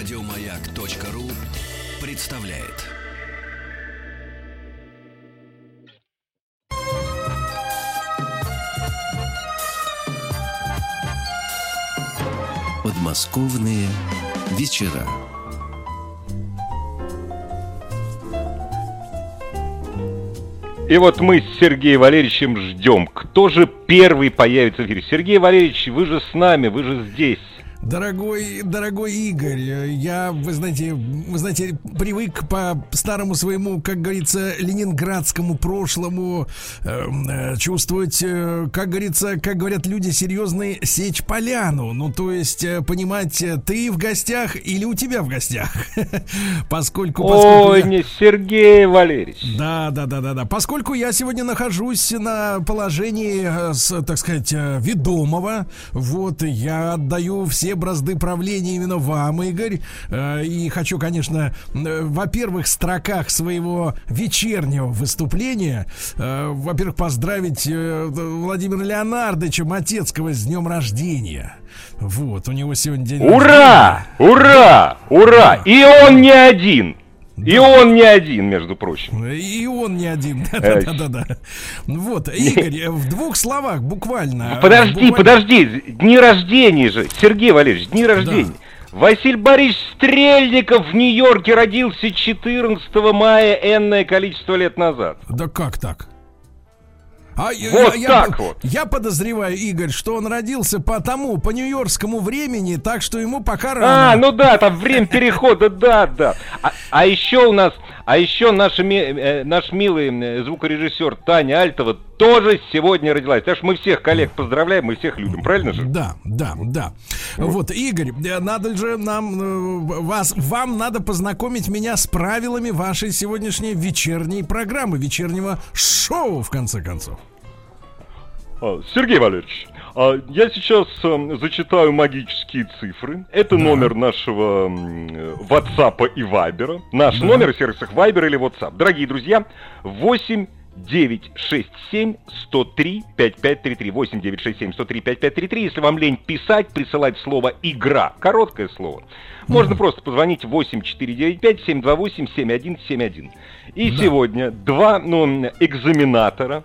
Радиомаяк.ру представляет. Подмосковные вечера. И вот мы с Сергеем Валерьевичем ждем, кто же первый появится в эфире. Сергей Валерьевич, вы же с нами, вы же здесь. Дорогой, дорогой Игорь, я, вы знаете, вы знаете, привык по старому своему, как говорится, ленинградскому прошлому эм, э, чувствовать, э, как говорится, как говорят люди серьезные, сечь поляну. Ну, то есть э, понимать, э, ты в гостях или у тебя в гостях. Поскольку, Ой, не Сергей Валерьевич. Да, да, да, да, да. Поскольку я сегодня нахожусь на положении, э, так сказать, э, ведомого, вот я отдаю все бразды правления именно вам, Игорь. Э, И хочу, конечно, э, во-первых, в строках своего вечернего выступления, э, во-первых, поздравить Владимира Леонардовича Матецкого с днем рождения. Вот, у него сегодня день Ура! Ура! Ура! И он не один. И он не один, между прочим. И он не один. Э, Да-да-да. Вот, Игорь, э, в двух словах, буквально. Подожди, подожди, дни рождения же. Сергей Валерьевич, дни рождения. Василий Борисович Стрельников в Нью-Йорке родился 14 мая энное количество лет назад. Да как так? А Вот я, так я- вот. Я подозреваю, Игорь, что он родился по тому, по нью-йоркскому времени, так что ему пока рано. А, ну да, там время перехода, да, да. А, а еще у нас, а еще наша, ми- э, наш милый э, звукорежиссер Таня Альтова тоже сегодня родилась. Так что мы всех коллег поздравляем, мы всех любим, правильно же? Да, да, да. Вот, Игорь, э, надо же нам вас, вам надо познакомить меня с правилами вашей сегодняшней вечерней программы, вечернего шоу, в конце концов. Сергей Валерьевич, я сейчас эм, зачитаю магические цифры. Это номер нашего WhatsApp и Viber. Наш Да. номер в сервисах Viber или WhatsApp. Дорогие друзья, 8 967 103 5533 8 967 103 5533 Если вам лень писать, присылать слово «игра», короткое слово, можно просто позвонить 8 495 728 7171 И сегодня два ну, экзаменатора,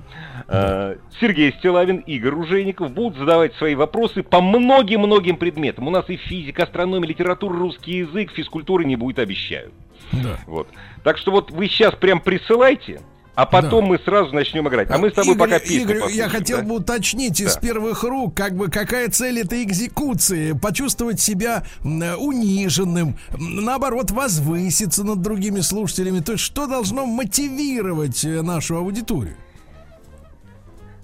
э, Сергей Стилавин, Игорь Ружейников, будут задавать свои вопросы по многим-многим предметам. У нас и физика, астрономия, литература, русский язык, физкультуры не будет, обещаю. Да. Вот. Так что вот вы сейчас прям присылайте, а потом мы сразу начнем играть. А мы с тобой Игорь, пока песню Игорь, я хотел да? бы уточнить из Да. первых рук, как бы какая цель этой экзекуции? Почувствовать себя униженным, наоборот, возвыситься над другими слушателями. То есть, что должно мотивировать э, нашу аудиторию?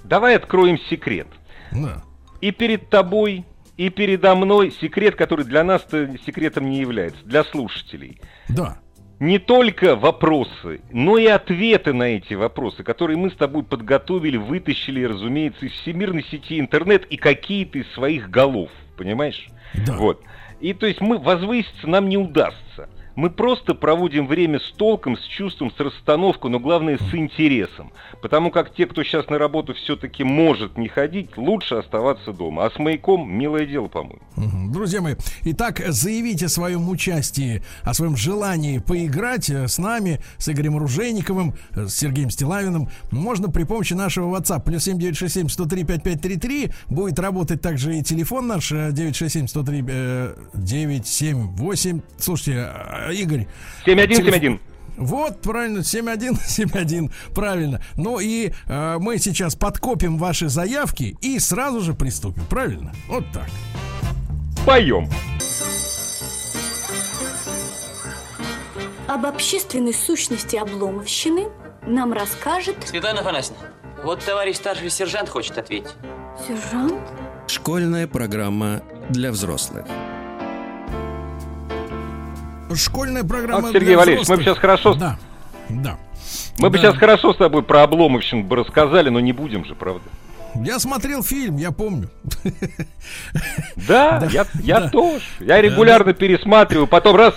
Давай откроем секрет. Да. И перед тобой, и передо мной секрет, который для нас секретом не является, для слушателей. Да. Не только вопросы, но и ответы на эти вопросы, которые мы с тобой подготовили, вытащили, разумеется, из всемирной сети интернет и какие-то из своих голов, понимаешь? Да. Вот. И то есть мы возвыситься нам не удастся. Мы просто проводим время с толком, с чувством, с расстановкой, но главное с интересом. Потому как те, кто сейчас на работу все-таки может не ходить, лучше оставаться дома. А с маяком милое дело, по-моему. Друзья мои, итак, заявите о своем участии, о своем желании поиграть э, с нами, с Игорем Ружейниковым, э, с Сергеем Стилавиным. Можно при помощи нашего WhatsApp плюс 7967 103 5533. Будет работать также и телефон наш э, 967 103 э, 978. Слушайте, э, Игорь. 7171. Вот, правильно, 7171, правильно. Ну и э, мы сейчас подкопим ваши заявки и сразу же приступим, правильно? Вот так. Поем. Об общественной сущности обломовщины нам расскажет Светлана Афанасьевна, вот товарищ старший сержант хочет ответить. сержант. Школьная программа для взрослых. Школьная программа. Вот, Сергей Валерьевич, мы бы сейчас хорошо- Да, да. Мы бы Да. сейчас хорошо с тобой про обломовщину бы рассказали, но не будем же, правда? Я смотрел фильм, я помню. Да, Да, я, я да. тоже. Я регулярно пересматриваю, потом раз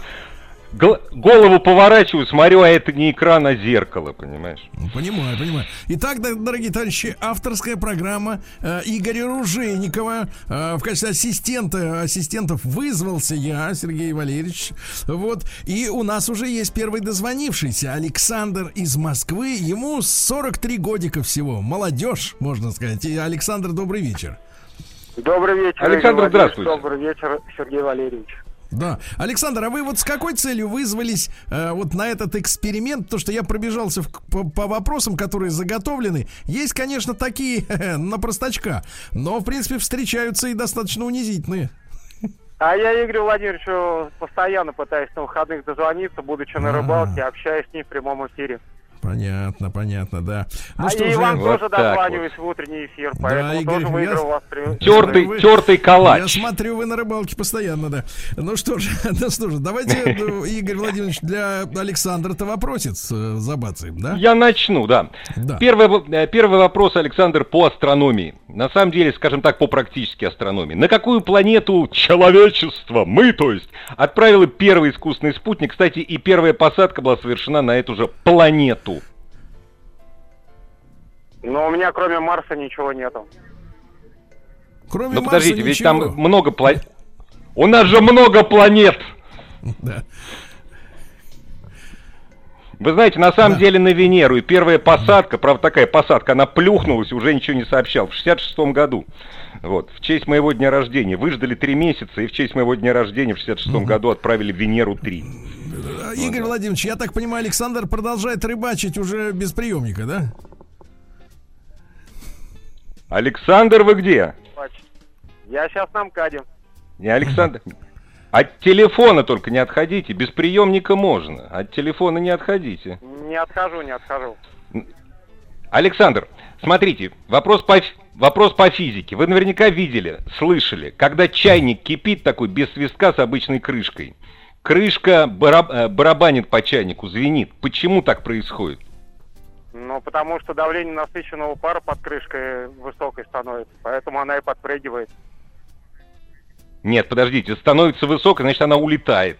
голову поворачиваю, смотрю, а это не экран, а зеркало, понимаешь? Ну, Понимаю, понимаю. Итак, дорогие товарищи, авторская программа э, Игоря Ружейникова. Э, в качестве ассистента, ассистентов вызвался я, Сергей Валерьевич. Вот. И у нас уже есть первый дозвонившийся, Александр из Москвы. Ему 43 годика всего. Молодежь, можно сказать. И, Александр, добрый вечер. Добрый вечер. Александр, здравствуйте. Добрый вечер, Сергей Валерьевич. Да. Александр, а вы вот с какой целью вызвались э, вот на этот эксперимент? То, что я пробежался в- по, по вопросам, которые заготовлены. Есть, конечно, такие на простачка, но, в принципе, встречаются и достаточно унизительные. А я Игорю Владимировичу постоянно пытаюсь на выходных дозвониться, будучи на А. рыбалке, общаюсь с ним в прямом эфире. Понятно, понятно, да. Ну а что и же, вам Вот тоже дозваниваюсь в утренний эфир, поэтому Игорь, тоже выиграл я- вас. при- Тертый, Вы- тертый я калач. смотрю, вы на рыбалке постоянно, да. Ну что же, ну что же, давайте, ну, Игорь Владимирович, для Александра-то вопросец э, забацаем, да? Я начну, да. Да. Первый, э, первый вопрос, Александр, по астрономии. На самом деле, скажем так, по практической астрономии. На какую планету человечество, мы, то есть, отправило первый искусственный спутник? Кстати, и первая посадка была совершена на эту же планету. Но у меня кроме Марса ничего нету. Кроме Ну Марса подождите, ведь ничего. там много планет. У нас же много планет! Да. Вы знаете, на самом Да. деле на Венеру и первая посадка, правда такая посадка, она плюхнулась, уже ничего не сообщал, в 66-м году. Вот, в честь моего дня рождения. Выждали три месяца и в честь моего дня рождения в 66-м году отправили Венеру-3. Э, Игорь Владимирович, я так понимаю, Александр продолжает рыбачить уже без приемника, да? Александр, вы где? Я сейчас на МКАДе. Не Александр. От телефона только не отходите, без приемника можно. От телефона не отходите. Не отхожу, не отхожу. Александр, смотрите, вопрос по, вопрос по физике. Вы наверняка видели, слышали, когда чайник кипит такой без свистка с обычной крышкой. Крышка бараб- э, барабанит по чайнику, звенит. Почему так происходит? Ну, потому что давление насыщенного пара под крышкой высокой становится, поэтому она и подпрыгивает. Нет, подождите, становится высокой, значит она улетает.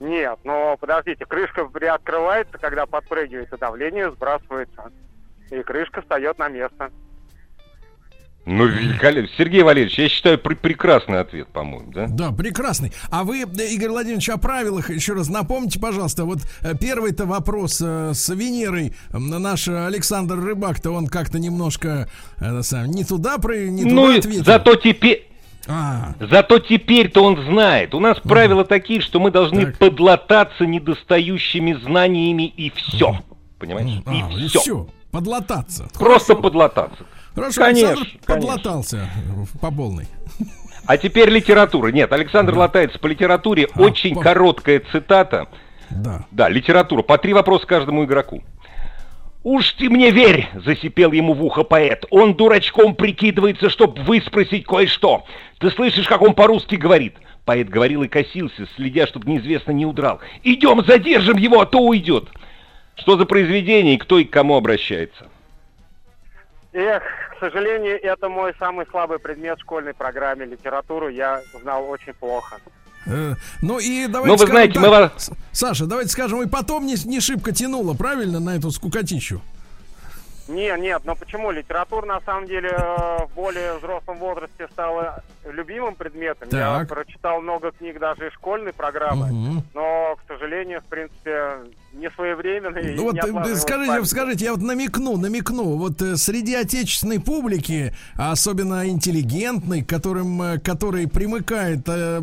Нет, но подождите, крышка приоткрывается, когда подпрыгивает, и давление сбрасывается. И крышка встает на место. Ну, великолепно. Сергей Валерьевич, я считаю, пр- прекрасный ответ, по-моему, да? Да, прекрасный. А вы, Игорь Владимирович, о правилах еще раз напомните, пожалуйста. Вот э, первый-то вопрос э, с Венерой. Наш Александр Рыбак-то он как-то немножко э, сам, не туда, про, не ну, туда ответил. зато теперь... А, Зато теперь-то он знает. У нас правила такие, что мы должны Так. подлататься недостающими знаниями и все. Понимаешь? а, и и все. все. Подлататься. Просто Хорошо. подлататься. Хорошо, Конечно, Александр конечно. подлатался э, по полной. А теперь литература. Нет, Александр латается по литературе. А, Очень по- короткая цитата. Да. Да, литература. По три вопроса каждому игроку. «Уж ты мне верь!» — засипел ему в ухо поэт. «Он дурачком прикидывается, чтоб выспросить кое-что. Ты слышишь, как он по-русски говорит?» Поэт говорил и косился, следя, чтобы неизвестно не удрал. «Идем, задержим его, а то уйдет!» Что за произведение и кто и к кому обращается? Эх, к сожалению, это мой самый слабый предмет в школьной программе. Литературу я знал очень плохо. Э, Ну и давайте Ну, вы скажем знаете, так, мы вас- Саша, давайте скажем, и потом не, не шибко тянуло, правильно, на эту скукотищу? Не, нет, но почему? Литература на самом деле э, в более взрослом возрасте стала любимым предметом. Я Так. прочитал много книг даже из школьной программы, Мгм. но, к сожалению, в принципе, не своевременно и Ну вот не э, скажите, скажите, я вот намекну, намекну, вот э, среди отечественной публики, а особенно интеллигентной, которым, э, который примыкает, э,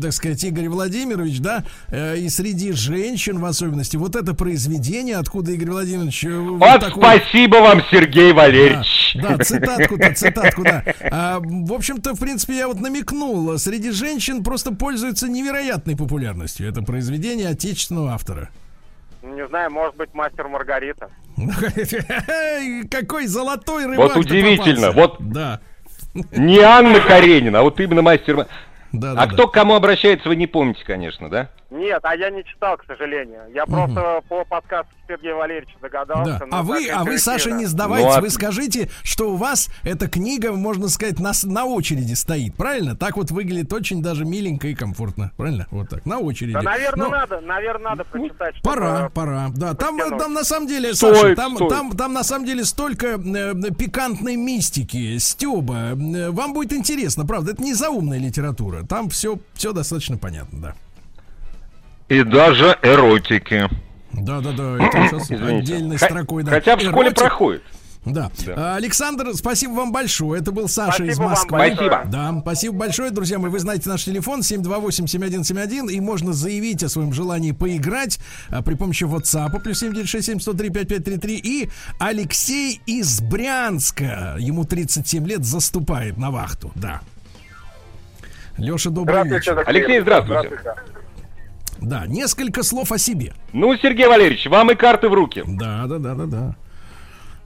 так сказать, Игорь Владимирович, да, э, и среди женщин в особенности, вот это произведение, откуда Игорь Владимирович... вот Вот такой- спасибо вам, Сергей Валерьевич! Да, да, цитатку-то, цитатку, да. А, в общем-то, в принципе, я вот намекнул, среди женщин просто пользуется невероятной популярностью. Это произведение отечественного автора. Не знаю, может быть, мастер Маргарита. Какой золотой рыбак Вот удивительно, вот- Да. Не Анна Каренина, а вот именно мастер... Да, А да, кто к кому обращается, вы не помните, конечно, да? Нет, а я не читал, к сожалению. Я просто по подкасту Сергея Валерьевича догадался. Да. ну, А вы, а вы, Саша, не сдавайтесь, Ну, а- вы скажите, что у вас эта книга, можно сказать, на, на очереди стоит, правильно? Так вот выглядит очень даже миленько и комфортно, правильно? Вот так, на очереди. Да, наверное, Ну, надо, наверное, надо прочитать. чтобы- Пора, пора. Да, там, там на самом деле, Стоит, Саша, там, стоит. там, там на самом деле столько э, пикантной мистики, стеба. Э, Вам будет интересно, правда, это не заумная литература. Там все, все достаточно понятно, да. И даже эротики. Да, да, да, это сейчас Извините. отдельной строкой, да. Хотя в школе Эротик. проходит. Да. Да. А, Александр, спасибо вам большое. Это был Саша Спасибо из вам Москвы. большое. Спасибо. Да, спасибо большое, друзья мои. Вы знаете наш телефон 728-7171, и можно заявить о своем желании поиграть а, при помощи WhatsApp плюс 7967-103-5533. И Алексей из Брянска, ему 37 лет, заступает на вахту. Да. Леша, добрый вечер. Алексей, здравствуйте. Да, несколько слов о себе. Ну, Сергей Валерьевич, вам и карты в руки. Да, да, да, да, да.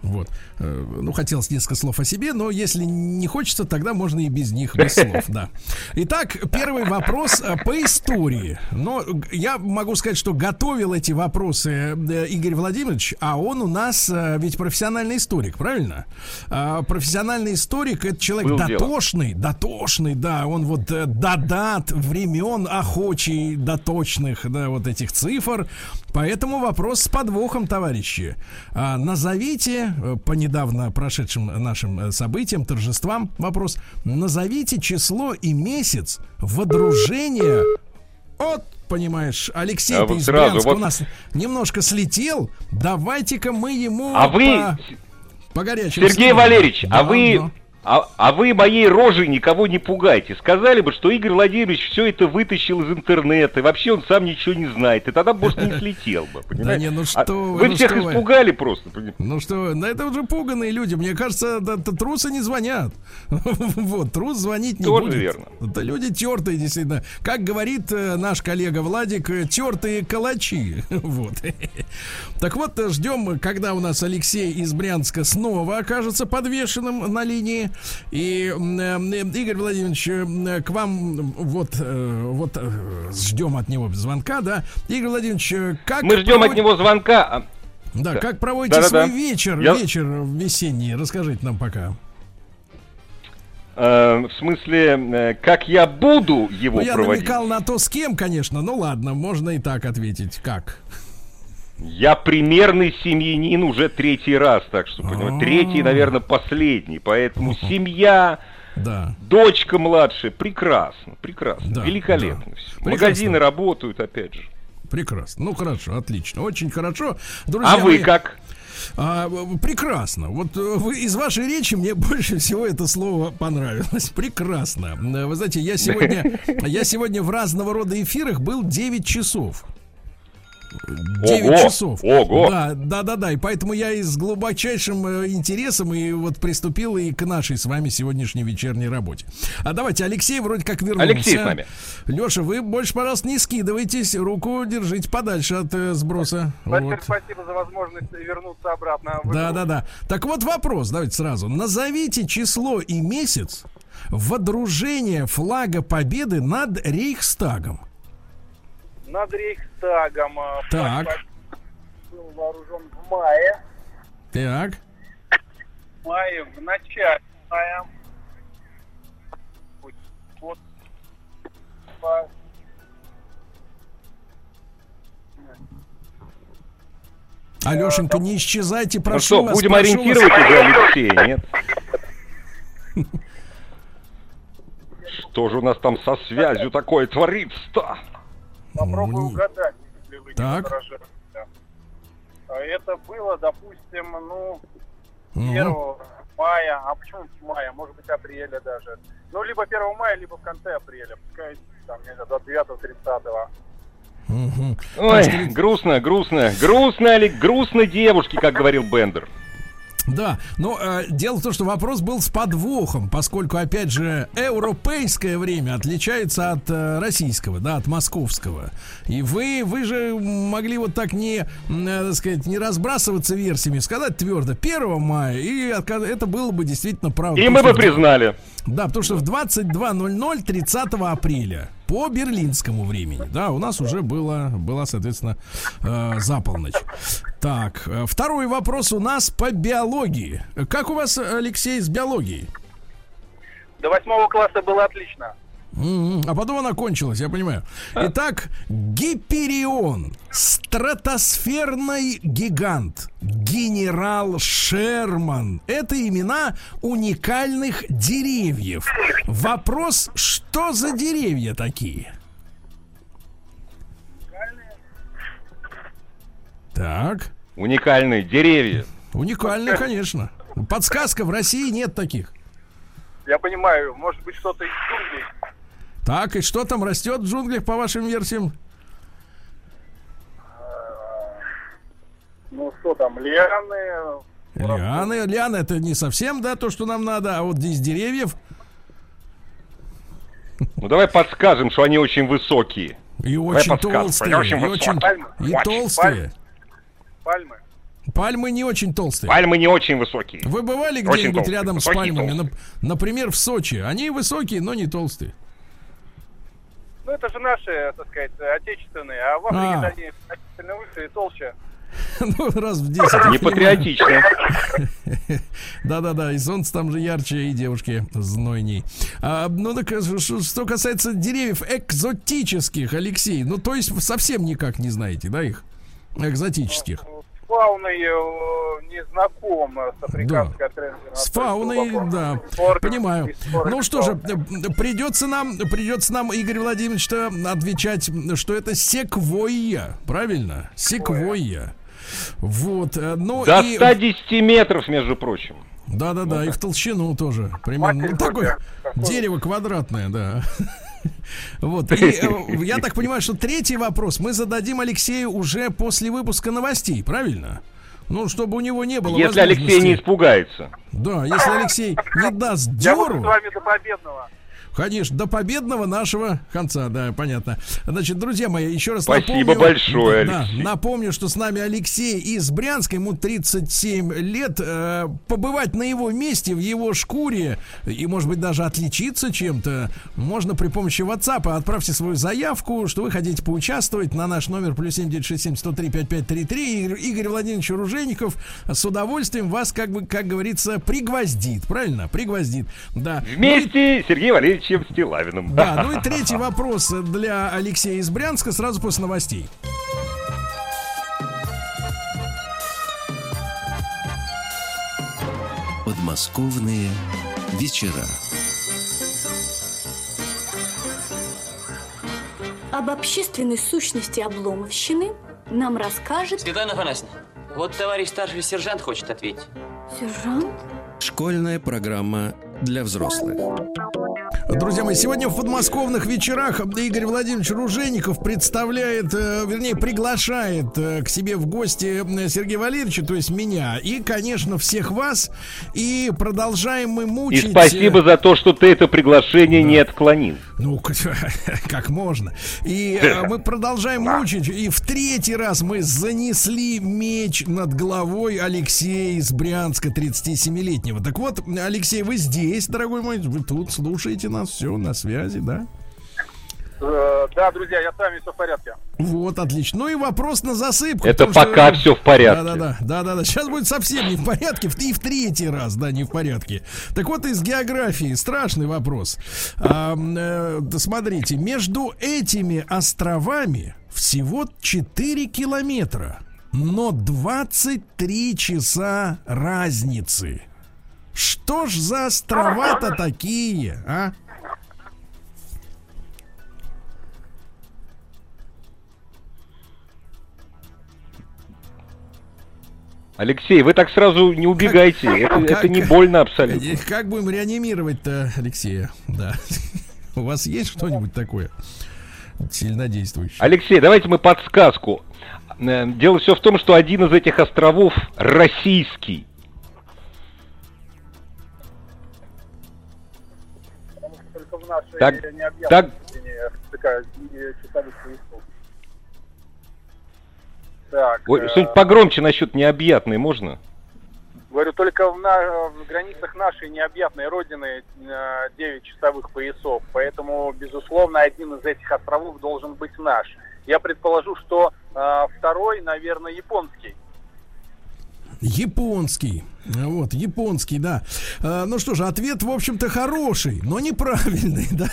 Вот. Э, Ну, хотелось несколько слов о себе, но если не хочется, тогда можно и без них, без слов, да. Итак, первый вопрос э, по истории. Но я могу сказать, что готовил эти вопросы э, Игорь Владимирович, а он у нас ведь профессиональный историк, правильно? Профессиональный историк это человек Было дело. дотошный, дотошный, да, он вот э, додат времен охочий до точных, да, вот этих цифр. Поэтому вопрос с подвохом, товарищи. А, назовите э, по недавно прошедшим нашим э, событиям, торжествам, вопрос. Назовите число и месяц водружения от Понимаешь, Алексей А ты вот из сразу, Брянска вот- у нас немножко слетел. Давайте-ка мы ему А вы, по, по горячим Сергей следам. Валерьевич, а Да, вы, да. А, а вы моей рожей никого не пугайте. Сказали бы, что Игорь Владимирович все это вытащил из интернета, и вообще он сам ничего не знает, и тогда, может, не слетел бы, понимаете? не, ну А что вы, Вы ну всех что вы. испугали просто, понимаете? Ну что, на это уже пуганные люди. Мне кажется, да, да, трусы не звонят. Вот, трус звонить не Тоже будет. верно. Это люди тертые, действительно. Как говорит э, наш коллега Владик, э, тертые калачи. Вот. Так вот, ждем, когда у нас Алексей из Брянска снова окажется подвешенным на линии. И э, Игорь Владимирович, э, к вам вот, э, вот э, ждем от него звонка, да. Игорь Владимирович, э, как Мы ждем от проводит- него звонка. а, да, Да. как проводите Да-да-да. свой вечер, Я- вечер весенний? Расскажите нам пока. э, в смысле, э, как я буду его Ну, я проводить? намекал на то, с кем, конечно. Ну ладно, можно и так ответить. Как? Я примерный семьянин уже третий раз, так что, А. понимаете, третий, наверное, последний. Поэтому семья, Да. дочка младшая, прекрасно, прекрасно, Да, великолепно да. Прекрасно. Магазины работают, опять же. Прекрасно. Ну хорошо, отлично. Очень хорошо. Друзья А вы мои, как? а, прекрасно. Вот э, вы, из вашей речи мне больше всего это слово понравилось. Прекрасно. Э, Вы знаете, я сегодня, я сегодня в разного рода эфирах был 9 часов. 9 Ого! часов. Ого! Да, да, да, да. И поэтому я и с глубочайшим э, интересом и вот приступил и к нашей с вами сегодняшней вечерней работе. А давайте, Алексей вроде как вернулся. Алексей с нами. Леша, вы больше, пожалуйста, не скидывайтесь. Руку держите подальше от э, сброса. Большое Вот. спасибо за возможность вернуться обратно. в Да, да, да. Так вот вопрос, давайте сразу. Назовите число и месяц водружения флага Победы над Рейхстагом. Над Рейхстагом э, Так. был вооружен в мае. Так. В мае, в начале мая. Вот. По- Алешенька, не исчезайте, Ну прошу что, вас. будем прошу ориентировать вас. уже Алексея, нет? Что же у нас там со связью такое творится-то? Попробую Ну, угадать, если вы Так. не возражаете. Это было, допустим, ну, Ну, 1 мая, а почему мая, может быть, апреля даже. Ну, либо 1 мая, либо в конце апреля, пускай там, не знаю, 29-30. мгм. Ой, грустно, грустно, грустно, Олег, грустно девушки, как говорил Бендер. Да, но э, дело в том, что вопрос был с подвохом, поскольку, опять же, европейское время отличается от э, российского, да, от московского. И вы, вы же могли вот так не, э, так сказать, не разбрасываться версиями, сказать твердо 1 мая, и это было бы действительно правда. И мы бы признали. Да, потому что в 22.00 30 апреля по берлинскому времени, да, у нас уже было, была, соответственно, э, за полночь. Так, э, второй вопрос у нас по биологии. Как у вас, Алексей, с биологией? До восьмого класса было отлично. Мгм. А потом она кончилась, я понимаю. Итак, Гиперион, стратосферный гигант, генерал Шерман. Это имена уникальных деревьев. Вопрос, что за деревья такие? Так, Уникальные деревья. уникальные, конечно. Подсказка, в России нет таких. Я понимаю, может быть что-то из джунглей. Так, и что там растет в джунглях, по вашим версиям? Ну что там, лианы. Лианы, лианы это не совсем, да, то, что нам надо, а вот из деревьев Ну давай подскажем, что они очень высокие. и очень подсказку, толстые, очень и очень, Пальмы. и Очень толстые. Пальмы. Пальмы не очень толстые. Пальмы не очень высокие. Вы бывали Очень где-нибудь рядом с высокие, пальмами? толстые. Нап- Например, в Сочи. Они высокие, но не толстые. Ну это же наши, так сказать, отечественные, а в Африке А. они значительно выше и толще. Ну, раз в 10. Не патриотично. Да-да-да, и солнце там же ярче, и девушки знойней. А, ну так, э, что касается деревьев экзотических, Алексей, ну то есть совсем никак не знаете, да, их? Экзотических. С фауной э, не знаком э, с африканской отрезанной С фауной, да, понимаю. Ну что же, э, придется нам, придется нам, Игорь Владимирович, отвечать, что это секвойя, правильно? Секвойя. Вот, э, ну До и... 110 метров, между прочим. Да-да-да, и в толщину тоже. Примерно. Ну, такое дерево квадратное, да. Вот. И, э, я так понимаю, что третий вопрос мы зададим Алексею уже после выпуска новостей, правильно? Ну, чтобы у него не было Если Алексей не испугается. Да, если Алексей не даст Я буду дёру, с вами до победного. Конечно, до победного нашего конца, да, понятно. Значит, друзья мои, еще раз Спасибо напомню. большое, да, Алексей. напомню, что с нами Алексей из Брянска, ему 37 лет. Э, побывать на его месте, в его шкуре и, может быть, даже отличиться чем-то, можно при помощи WhatsApp. Отправьте свою заявку, что вы хотите поучаствовать на наш номер плюс 7967 103 5533. Игорь, Владимирович Ружеников с удовольствием вас, как бы, как говорится, пригвоздит. Правильно? Пригвоздит. Да. Ну и Вместе с Сергеем Валерьевичем Стилавиным. да, ну и третий вопрос для Алексея из Брянска сразу после новостей. Подмосковные вечера. Об общественной сущности обломовщины нам расскажет Светлана Афанасьевна, вот товарищ старший сержант хочет ответить. сержант. Школьная программа для взрослых. Друзья мои, сегодня в подмосковных вечерах Игорь Владимирович Ружеников представляет, э, вернее, приглашает э, к себе в гости э, Сергея Валерьевича, то есть меня, и, конечно, всех вас. И продолжаем мы И мучить... э, спасибо за то, что ты это приглашение не отклонил. Ну, как можно. И мы продолжаем мучить. И в третий раз мы занесли меч над головой Алексея из Брянска, 37-летнего. Так вот, Алексей, вы здесь, дорогой мой, вы тут слушаете нас, все на связи, да? Э, Да, друзья, я с вами все в порядке. Вот, отлично. Ну и вопрос на засыпку. Это потому что- пока все в порядке. Да-да-да, да-да-да. Сейчас будет совсем не в порядке, и в третий раз, да, не в порядке. Так вот, из географии страшный вопрос. А, э, да смотрите, между этими островами всего 4 километра, но 23 часа разницы. Что ж за острова-то такие, а? Алексей, вы так сразу не убегайте. Как, это, как, это не больно абсолютно. Э, как будем реанимировать-то, Алексея? Да. У вас есть что-нибудь такое? Сильнодействующее. Алексей, давайте мы подсказку. Э, дело все в том, что один из этих островов российский. Так, так, так, Ой, э, что-нибудь погромче насчет необъятной можно? говорю, только в, на- в границах нашей необъятной родины э, 9 часовых поясов, поэтому, безусловно, один из этих островов должен быть наш. Я предположу, что э, второй, наверное, японский. Японский. Вот, японский, да. А, ну что же, ответ, в общем-то, хороший, но неправильный, да.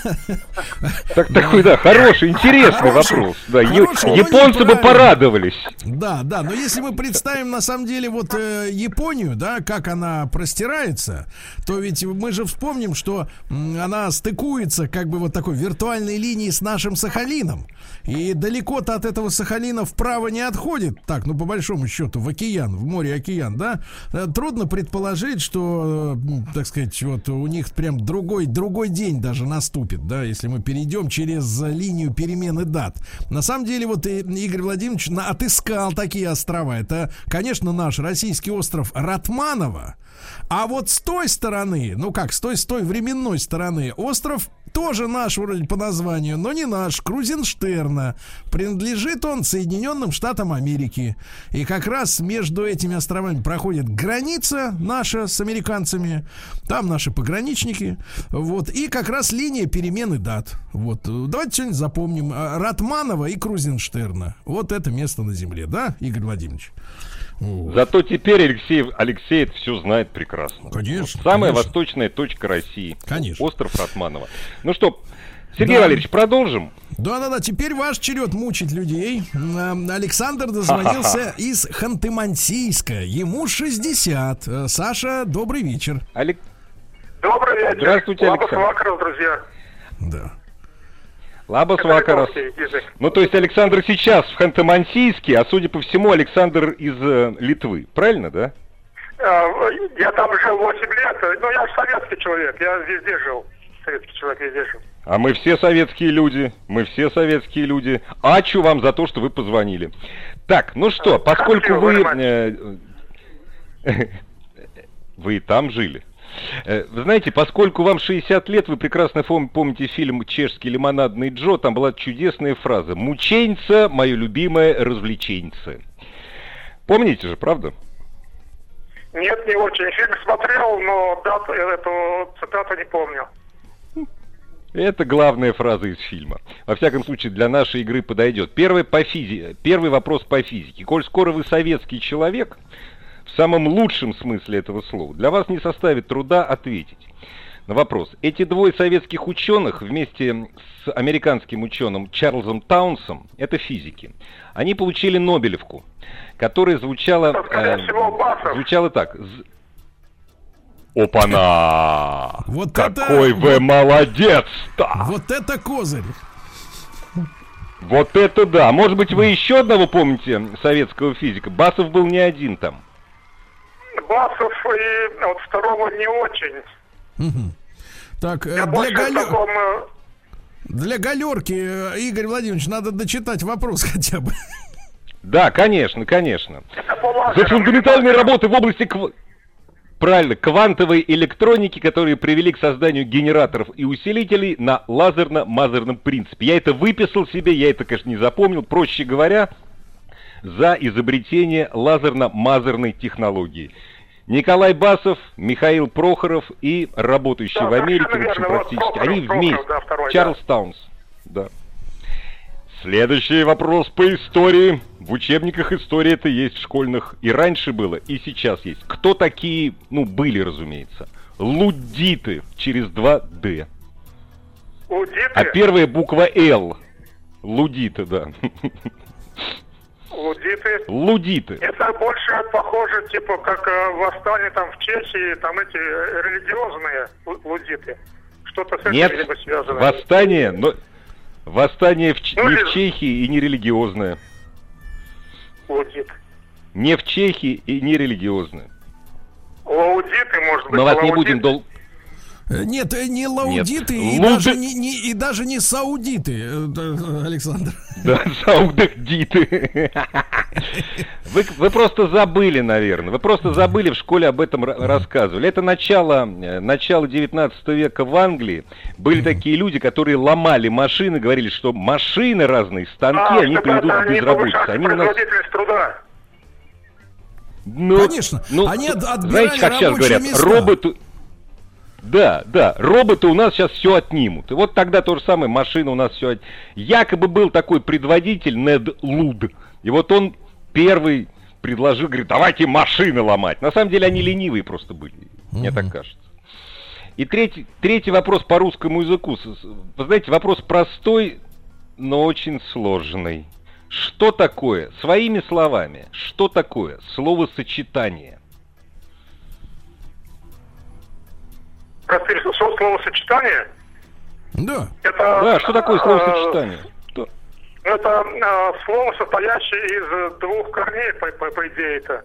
Так, такой, да, хороший, интересный Хороший. вопрос. Да, Хороший, японцы бы порадовались. Да, да, но если мы представим на самом деле вот э, Японию, да, как она простирается, то ведь мы же вспомним, что м, она стыкуется как бы вот такой виртуальной линией с нашим Сахалином. И далеко-то от этого Сахалина вправо не отходит, так, ну по большому счету, в океан, в море океан, да. Э, Трудно предположить, что, э, м, так сказать, вот у них прям другой, другой день даже наступит, да, если мы перейдем через э, линию перемены дат. На самом деле, вот э, Игорь Владимирович отыскал такие острова. Это, конечно, наш российский остров Ратманово. А вот с той стороны, ну как, с той, с той временной стороны, остров тоже наш вроде по названию, но не наш, Крузенштерна. Принадлежит он Соединенным Штатам Америки. И как раз между этими островами проходит граница наша с американцами. Там наши пограничники. Вот. И как раз линия перемены дат. Вот. Давайте что-нибудь запомним. А, Ратманова и Крузенштерна. Вот это место на земле, да, Игорь Владимирович? Зато теперь Алексей, Алексей это все знает прекрасно. Конечно, Самая конечно. восточная точка России. Конечно. Остров Ратманова. Ну что, Сергей Да. Валерьевич, продолжим? Да-да-да, теперь ваш черед мучить людей. Александр дозвонился из Ханты-Мансийска. Ему 60. Э, Саша, добрый вечер. Алек- Добрый вечер. Здравствуйте, Александр. Вакаров, друзья. Да. Лабас Вакарас. Ну, то есть Александр сейчас в Ханты-Мансийске, а судя по всему, Александр из э, Литвы. Правильно, да? А, Я там жил 8 лет, но я советский человек, я везде жил. Советский человек везде жил. А мы все советские люди, мы все советские люди. Ачу вам за то, что вы позвонили. Так, ну что, поскольку вы... э, Вы там жили. Э, Вы знаете, поскольку вам 60 лет, вы прекрасно помните фильм «Чешский лимонадный Джо», там была чудесная фраза «Мученьца, мое любимое развлеченьце». Помните же, правда? Нет, не очень. Фильм смотрел, но дату, эту цитату не помню. Это главная фраза из фильма. Во всяком случае, для нашей игры подойдет. Первый, по физи... Первый вопрос по физике. Коль скоро вы советский человек, в самом лучшем смысле этого слова, для вас не составит труда ответить на вопрос. Эти двое советских ученых вместе с американским ученым Чарльзом Таунсом, это физики, они получили Нобелевку, которая звучала, Басов. звучала так. Опана! Вот Какой это- вы молодец-то! Вот это козырь. Вот это да! Может быть, вы еще одного помните советского физика? Басов был не один там. Басов и вот второго не очень. Мгм. Так, э, Я для, галё- таком... э, для галерки, э, Игорь Владимирович, надо дочитать вопрос хотя бы. Да, конечно, конечно. За фундаментальные работы в области кв- Правильно, квантовой электроники, которые привели к созданию генераторов и усилителей на лазерно-мазерном принципе. Я это выписал себе, я это, конечно, не запомнил. Проще говоря, за изобретение лазерно-мазерной технологии. Николай Басов, Михаил Прохоров и работающий Да, в Америке, в совершенно общем, верно. Вот практически, Прохоров, они Прохоров, вместе. да, второй, Чарльз Таунс, да. Следующий вопрос по истории. В учебниках истории это есть школьных и раньше было, и сейчас есть. Кто такие, ну, были, разумеется, лудиты через 2D. Лудиты, А первая буква Л. Лудиты, да. Лудиты. Лудиты. Это больше похоже, типа, как э, восстание там в Чехии, там эти э, религиозные лу- лудиты. Что-то с этим Нет, либо связано. восстание, но восстание в, Ну, не в или- Чехии и не религиозное. Лудит. Не в Чехии и не религиозное. Лаудиты, может быть. Мы вас не лаудиты. будем дол... Э, Нет, э, не лаудиты и, Луды- даже не, не- и даже не саудиты, э, Александр. Да, саудагдиты. Вы, вы просто забыли, наверное. Вы просто забыли, в школе об этом ра- рассказывали. Это начало, начало 19 века в Англии. Были такие люди, которые ломали машины, говорили, что машины разные, станки, А, они приведут это к они безработице. Они у нас... производительность труда. Ну, Конечно. ну, Они от- отбирали знаете, как сейчас говорят, места. роботы... Да, да, роботы у нас сейчас все отнимут. И вот тогда то же самое, машины у нас все от... Якобы был такой предводитель Нед Луд. И вот он первый предложил, говорит, давайте машины ломать. На самом деле они ленивые просто были, мне так кажется. И третий, третий вопрос по русскому языку. Вы знаете, вопрос простой, но очень сложный. Что такое, своими словами, что такое словосочетание? Простые со- словосочетание. Да. Это, Да, что такое э, словосочетание? Что? Это э, слово, состоящее из двух корней, по, по, по идее это.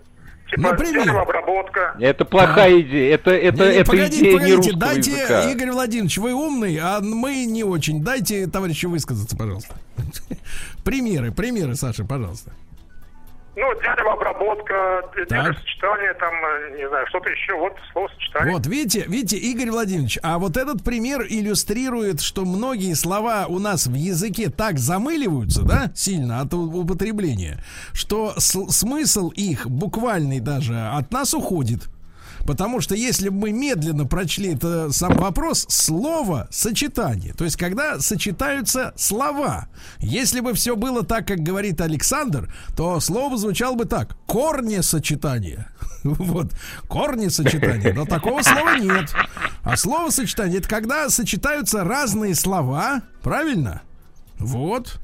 Типа Например? деревообработка. Это плохая идея. Это, это, Не, не, это погодите, идея не погодите, русского дайте, языка. Игорь Владимирович, вы умный, а мы не очень. Дайте товарищу высказаться, пожалуйста. Примеры, примеры, Саша, пожалуйста. Ну, деревообработка, Так. деревосочетание, там, э, не знаю, что-то еще. Вот словосочетание. Вот, видите, видите, Игорь Владимирович, а вот этот пример иллюстрирует, что многие слова у нас в языке так замыливаются, да, сильно от употребления, что смысл их буквальный даже от нас уходит. Потому что если бы мы медленно прочли это сам вопрос, слово сочетание. То есть, когда сочетаются слова. Если бы все было так, как говорит Александр, то слово звучало бы так: корни сочетания. Вот, корни сочетания. Но такого слова нет. А слово сочетание это когда сочетаются разные слова, правильно? Вот.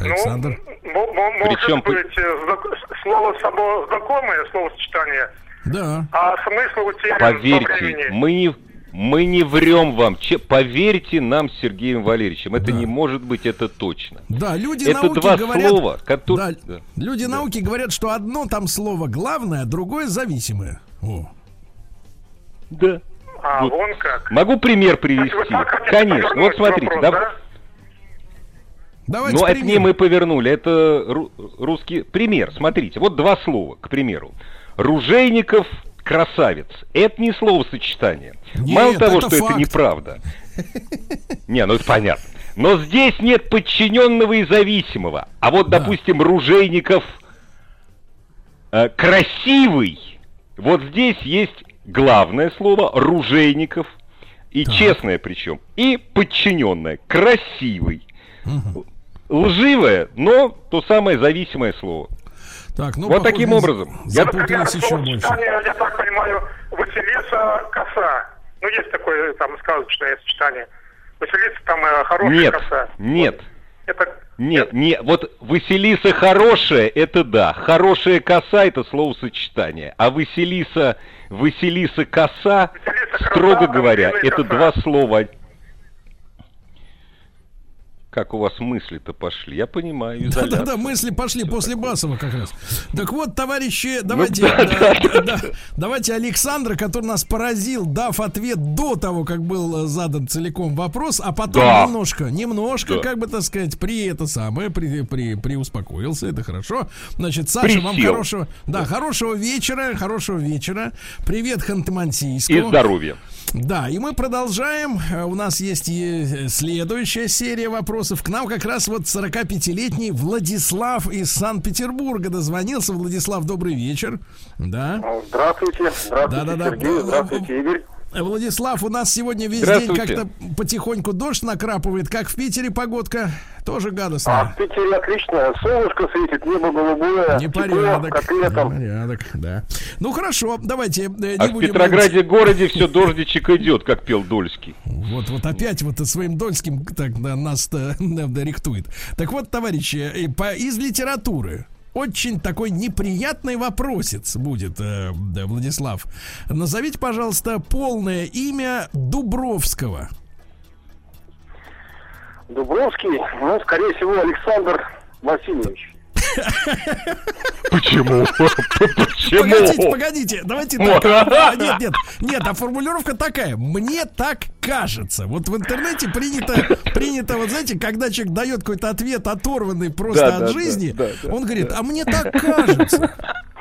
Александр. Ну, мо- мо- может Причем при- быть, э, знак- слово само знакомое, словосочетание, Да. а смысл утерян Поверьте, мы не, мы не врем вам. Че- поверьте нам с Сергеем Валерьевичем. Это Да. не может быть, это точно. Да, люди Это науки два говорят, слова, которые... Да, люди науки говорят, что одно там слово главное, а другое зависимое. О. Да. А, Вот. вон как. Могу пример есть привести? Конечно. Вот смотрите. вопрос, да- да? Давайте Ну, это пример. не мы повернули, это ру- русский пример. Смотрите, вот два слова, к примеру. Ружейников красавец. Это не словосочетание. Нет, Мало того, это что это факт. неправда. Не, ну это понятно. Но здесь нет подчиненного и зависимого. А вот, Да. допустим, Ружейников э, красивый. Вот здесь есть главное слово Ружейников. И Так. честное причем. И подчиненное. Красивый. Лживое, но то самое зависимое слово. Так, ну, Вот таким образом. Я- Например, еще больше. я так понимаю, Василиса коса. Ну, есть такое там сказочное сочетание. Василиса там э, хорошая Нет, коса. нет, Это нет, нет. Вот Василиса хорошая, это да. Хорошая коса это словосочетание. А Василиса, Василиса коса, Василиса коса, строго там говоря, это коса. два слова. Как у вас мысли-то пошли? Я понимаю, изоляция. Да-да-да, мысли пошли после Басова как раз. Так вот, товарищи, Ну давайте, да, да, да, давайте Александра, который нас поразил, дав ответ до того, как был э, задан целиком вопрос, а потом Да. немножко, немножко, Да. как бы так сказать, при это самое, при, при, при успокоился, это хорошо. Значит, Саша, вам Присел. хорошего, да, хорошего вечера, хорошего вечера. Привет И Ханты-Мансийску. здоровья. Да, и мы продолжаем. Э, У нас есть и следующая серия вопросов. К нам как раз вот 45-летний Владислав из Санкт-Петербурга дозвонился. Владислав, добрый вечер. Да. Здравствуйте, здравствуйте, Да-да-да. Сергей, здравствуйте, Игорь. Владислав, у нас сегодня весь день как-то потихоньку дождь накрапывает. Как в Питере погодка? Тоже А гадостная. в Питере отлично, солнышко светит, небо голубое, Непорядок. тепло, как летом. Непорядок, да. Ну хорошо, давайте э, не А в будем... Петрограде городе все дождичек идет, как пел Дольский. Вот, вот опять вот своим дольским так да, нас да, да, рихтует. Так вот, товарищи, э, по, из литературы очень такой неприятный вопросец будет, э, да, Владислав. Назовите, пожалуйста, полное имя Дубровского. Дубровский, ну, скорее всего, Александр Васильевич. Почему? Погодите, Почему? погодите, давайте Вот. так. А, Нет, нет, нет, а формулировка такая. Мне так кажется. Вот в интернете принято, принято, вот знаете, когда человек дает какой-то ответ, оторванный просто Да, от да, жизни, да, он говорит, а мне так кажется.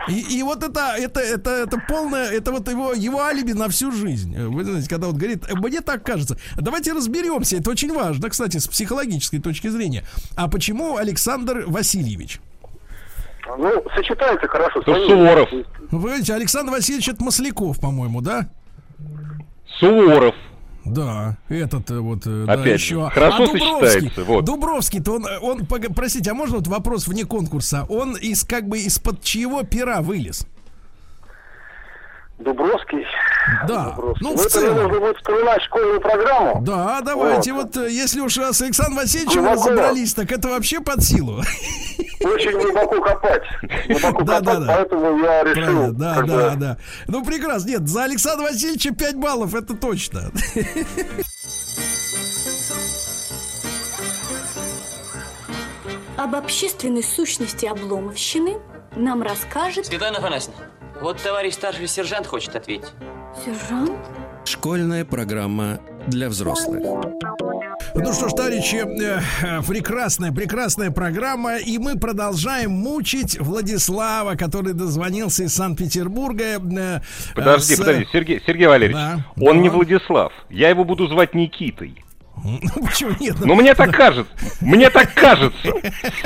И, и вот это, это, это, это полное, это вот его, его алиби на всю жизнь. Вы знаете, когда он говорит, мне так кажется. Давайте разберемся, это очень важно, кстати, с психологической точки зрения. А почему Александр Васильевич? Ну, сочетается хорошо. фамилией. Суворов. Вы видите, Александр Васильевич это Масляков, по-моему, да? Суворов. Да, этот э, вот, э, да, Опять еще. же, хорошо а Дубровский, сочетается, вот. Дубровский-то он, он, пог- простите, а можно вот вопрос вне конкурса? Он из как бы из-под чьего пера вылез? Дубровский. Да, Дубровский. ну Ну, в это мне нужно целом. будет вспоминать школьную программу. Да, давайте, Вот. вот, э, если уж с Александром Васильевичем Глубоко. разобрались, так это вообще под силу. Очень глубоко копать. Глубоко Да, копать, да, да. поэтому я решил... Правильно, да, да, да. Ну, прекрасно. Нет, за Александра Васильевича 5 баллов, это точно. Об общественной сущности обломовщины нам расскажет Светлана Афанасьевна, вот товарищ старший сержант хочет ответить. Сержант. Школьная программа для взрослых. Ну что ж, товарищи, э, э, прекрасная, прекрасная программа, и мы продолжаем мучить Владислава, который дозвонился из Санкт-Петербурга. э, Подожди, с- подожди, Сергей, Сергей Валерьевич, Да, он да. не Владислав. Я его буду звать Никитой. Ну, почему нет? Ну, мне так кажется. Мне так кажется.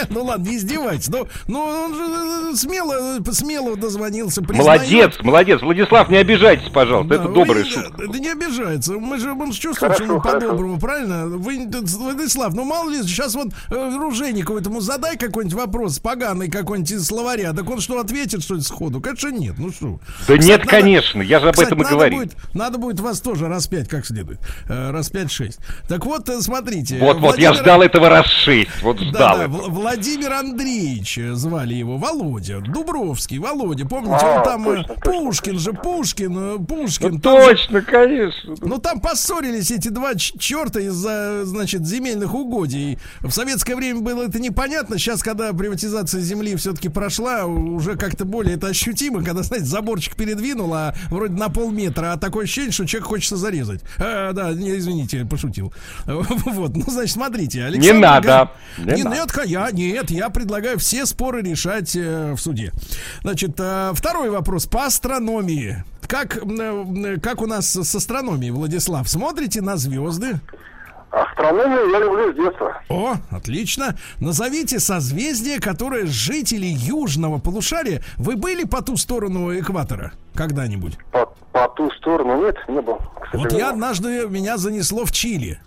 Ну ладно, не издевайтесь. Ну, ну он же э, смело, э, смело дозвонился. признает. Молодец, молодец. Владислав, не обижайтесь, пожалуйста. Да, Это добрая не- шутка. Да не обижается. Мы же мы чувствуем, Хорошо, что хорошо. по-доброму, правильно? Вы, Владислав, ну мало ли, сейчас вот э, Ружейникову этому задай какой-нибудь вопрос, поганый какой-нибудь из словаря, так он что, ответит, что ли, сходу? Конечно, нет. Ну что? Да Кстати, нет, надо- конечно, я же об Кстати, этом и говорил. Будет, надо будет вас тоже распять как следует. Э, распять шесть. Так вот, э, смотрите. Вот, вот, я Владимир- ждал этого раз шесть. Вот да, ждал да. Вл- Владимир Андреевич э, звали его, Володя, Дубровский, Володя, помните, А, он там э, точно, точно, Пушкин же, Пушкин, Пушкин. Ну, там же- точно, конечно. ну там поссорились эти два черта из-за, значит, земельных угодий. В советское время было это непонятно. Сейчас, когда приватизация земли все-таки прошла, уже как-то более это ощутимо, когда, знаете, заборчик передвинул, а вроде на полметра, а такое ощущение, что человек хочется зарезать. А, да, не, извините, пошутил. Вот, ну, значит, смотрите. Александр Не надо. Не Не, надо. нет, я, нет, я предлагаю все споры решать э, в суде. Значит, э, второй вопрос по астрономии. Как, м, э, как у нас с астрономией, Владислав? Смотрите на звезды? Астрономию я люблю с детства. О, отлично. Назовите созвездие, которое жители южного полушария. Вы были по ту сторону экватора когда-нибудь? По, по ту сторону нет, не был. Вот я однажды меня занесло в Чили.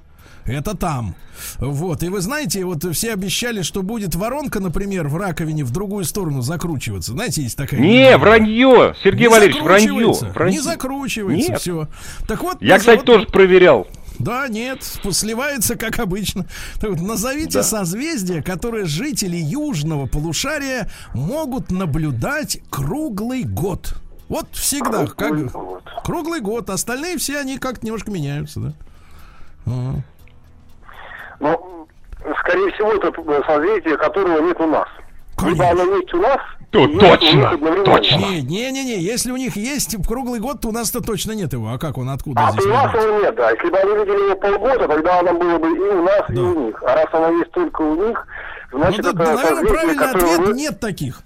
Это там. Вот. И вы знаете, вот все обещали, что будет воронка, например, в раковине в другую сторону закручиваться. Знаете, есть такая... Не, вранье. Сергей Не Валерьевич, вранье. вранье. Не закручивается, Нет. все. Так вот, Я, кстати, тоже проверял. Да, нет, сливается, как обычно. Так вот, назовите Да. созвездия, которые жители южного полушария могут наблюдать круглый год. Вот всегда, Круглый как год. круглый год. Остальные все они как-то немножко меняются, да. Ну, скорее всего, это созвездие, которого нет у нас. Либо Конечно. оно есть у нас, То и нет точно, точно. Не, не, не, не, если у них есть круглый год, то у нас-то точно нет его. А как он, откуда А здесь? то у нас его нет, да. Если бы они видели его полгода, тогда оно было бы и у нас, и Да. у них. А раз оно есть только у них, Ну, значит, да, это наверное, созвездие, правильный ответ нет таких.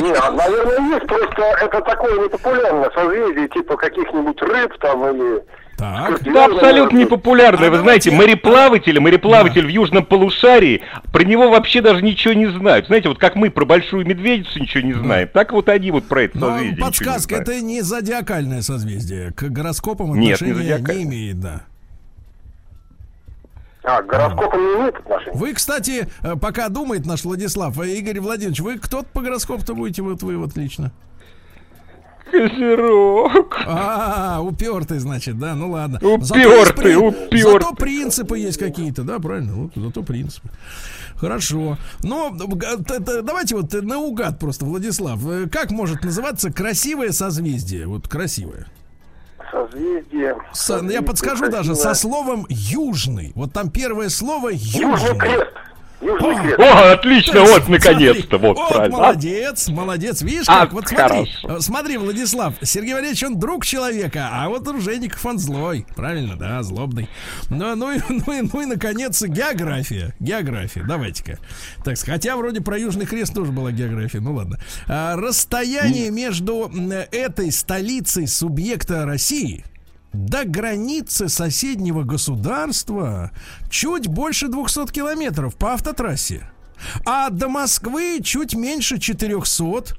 Нет, наверное, есть, просто это такое непопулярное созвездие, типа каких-нибудь рыб там или... Так. Да, абсолютно непопулярное. А Вы знаете, мореплаватель, мореплаватель в южном полушарии, про него вообще даже ничего не знают. Знаете, вот как мы про большую медведицу ничего не знаем, так вот они вот про это Но созвездие не подсказка, знают. это не зодиакальное созвездие. К гороскопам Нет, не отношения не, зодиакальное. имеет, да. А, к гороскопам не имеет отношения? Вы, кстати, э, пока думает наш Владислав, э, Игорь Владимирович, вы кто-то по гороскопу-то будете, вот вы вот лично? Козерог. А, упертый, значит, да, ну ладно. Упертый, Зато упертый. Зато принципы есть какие-то, да, правильно? Вот, зато принципы. Хорошо. Но давайте вот наугад просто, Владислав. э, Как может называться красивое созвездие? Вот красивое. Созвездие... Со- я подскажу даже, со красивое. словом южный. Вот там первое слово Южный южный. крест. Южный О, крест. О, отлично, есть, вот, наконец-то, смотри, вот, правильно. молодец, молодец. Видишь, А, как? Вот смотри, хорошо. э, смотри, Владислав, Сергей Валерьевич, он друг человека, а вот Ружейников он злой. Правильно, да, злобный. Ну, ну, и, ну, и, ну и, наконец, география. География, давайте-ка. Так, сказать, хотя вроде про Южный Крест тоже была география, ну ладно. А, расстояние между этой столицей субъекта России до границы соседнего государства чуть больше 200 километров по автотрассе. А до Москвы чуть меньше 400.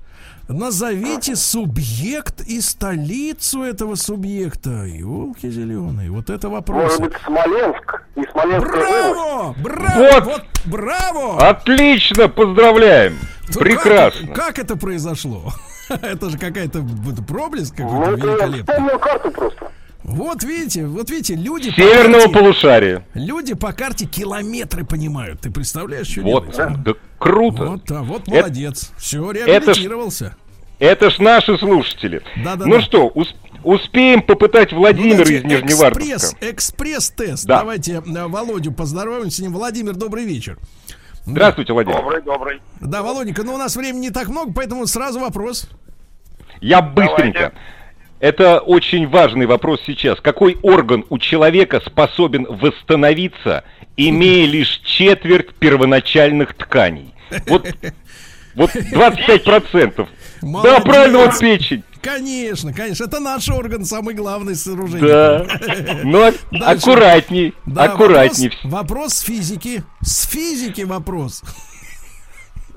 Назовите субъект и столицу этого субъекта. Елки зеленые. Вот это вопрос. Может быть, Смоленск и область. Браво! Браво! Вот. Вот, браво! Отлично, поздравляем. Ну, Прекрасно. Как, как это произошло? Это же какая-то проблеск Ну, какой-то я великолепный. вспомнил карту просто. Вот видите, вот видите, люди по Северного карте- полушария. Люди по карте километры понимают. Ты представляешь, что Вот, делается? да круто. Вот, а вот Это- молодец. Все, это ж- реабилитировался. Это ж наши слушатели. Да-да-да. Ну что, ус- успеем попытать Владимира давайте из Нижневартовска. экспресс, экспресс-тест. Да. Давайте э, Володю поздороваем с ним. Владимир, добрый вечер. Здравствуйте, Владимир. Добрый, добрый. Да, Володенька, ну у нас времени не так много, поэтому сразу вопрос. Я быстренько. Это очень важный вопрос сейчас. Какой орган у человека способен восстановиться, имея лишь четверть первоначальных тканей? Вот, вот 25%. Да, Молодец. правильно, вот печень. Конечно, конечно, это наш орган, самый главный с оружием. Да. Но Дальше. аккуратней, Да, аккуратней. Вопрос, вопрос с физики. С физики вопрос.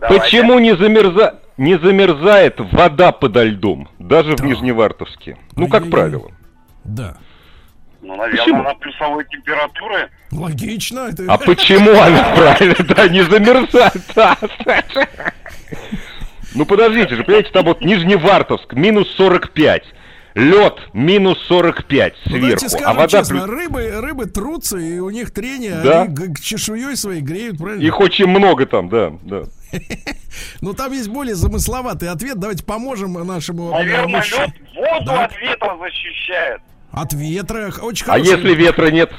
Почему не, замерза... не замерзает вода подо льдом, даже в Нижневартовске? Ну, как Ай-яй-яй. правило. Да. Ну, наверное, Почему? на плюсовой температуре. Логично. Это... А почему она правильно, да, не замерзает? да. Ну подождите же, понимаете, там вот Нижневартовск минус 45, лед минус 45 Ну, сверху, давайте а скажем вода честно, плюс... рыбы, рыбы трутся, и у них трение, Да. они чешуей своей греют, правильно? Их очень много там, да, да. Но там есть более замысловатый ответ. Давайте поможем нашему... э, Наверное, лед воду Да. от ветра защищает. От ветра. Очень А хороший. если ветра нет?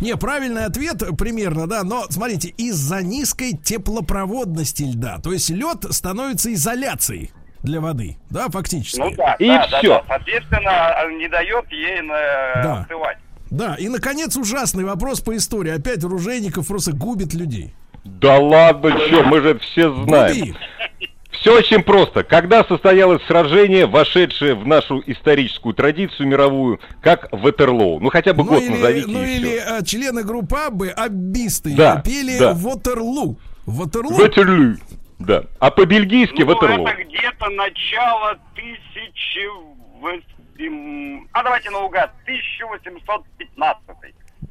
Не, правильный ответ примерно, да, но смотрите, из-за низкой теплопроводности льда, то есть лед становится изоляцией для воды, да, фактически. Ну да, И да, да, всё. да. Соответственно, не дает ей на- Да. остывать. Да, и, наконец, ужасный вопрос по истории. Опять Ружейников просто губит людей. Да ладно, что, мы же это все знаем. Все очень просто. Когда состоялось сражение, вошедшее в нашу историческую традицию мировую, как Ватерлоу? Ну хотя бы Ну год или, назовите ну и или а, члены группы Аббы, аббисты, Да, пели да. Ватерлу. Ватерлу? Ватерлу. Да. А по-бельгийски Ну, Ватерлоу. это где-то начало тысячи... А давайте наугад, 1815.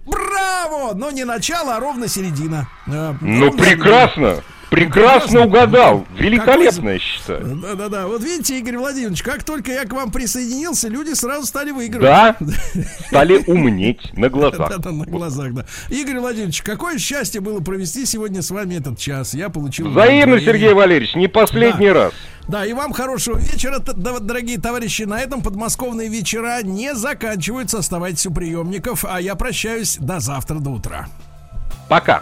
Браво! Но не начало, а ровно середина. А, Ну ровно прекрасно. Прекрасно прекрасно. угадал. Великолепно, я считаю. Да-да-да. Вот видите, Игорь Владимирович, как только я к вам присоединился, люди сразу стали выигрывать. Да, стали умнеть на глазах. Да-да, на глазах, да. Игорь Владимирович, какое счастье было провести сегодня с вами этот час. Я получил... Взаимно. Сергей Валерьевич, не последний Да. раз. Да, и вам хорошего вечера, дорогие товарищи. На этом подмосковные вечера не заканчиваются. Оставайтесь у приемников, а я прощаюсь до завтра, до утра. Пока.